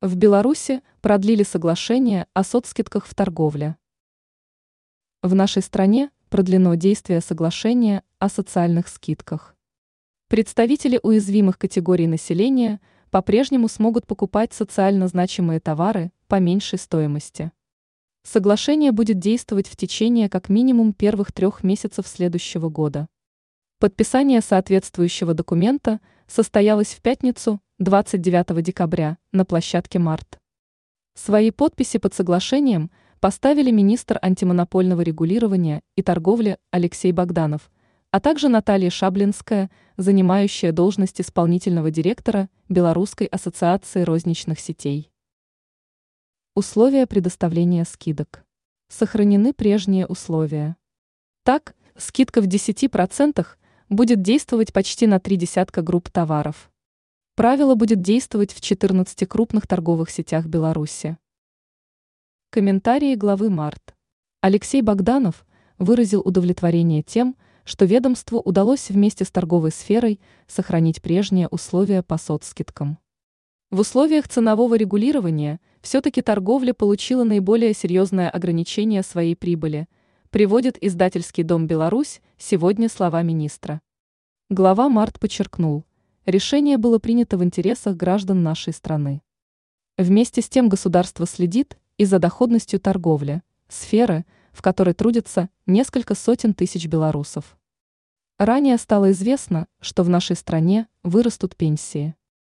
В Беларуси продлили соглашение о соцскидках в торговле. В нашей стране продлено действие соглашения о социальных скидках. Представители уязвимых категорий населения по-прежнему смогут покупать социально значимые товары по меньшей стоимости. Соглашение будет действовать в течение как минимум первых трех месяцев следующего года. Подписание соответствующего документа состоялось в пятницу 29 декабря на площадке «Март». Свои подписи под соглашением поставили министр антимонопольного регулирования и торговли Алексей Богданов, а также Наталья Шаблинская, занимающая должность исполнительного директора Белорусской ассоциации розничных сетей. Условия предоставления скидок. Сохранены прежние условия. Так, скидка в 10% будет действовать почти на три десятка групп товаров. Правило будет действовать в 14 крупных торговых сетях Беларуси. Комментарии главы Март. Алексей Богданов выразил удовлетворение тем, что ведомству удалось вместе с торговой сферой сохранить прежние условия по соцскидкам. В условиях ценового регулирования все-таки торговля получила наиболее серьезное ограничение своей прибыли, приводит издательский дом «Беларусь» сегодня слова министра. Глава Март подчеркнул, решение было принято в интересах граждан нашей страны. Вместе с тем государство следит и за доходностью торговли, сферы, в которой трудятся несколько сотен тысяч белорусов. Ранее стало известно, что в нашей стране вырастут пенсии.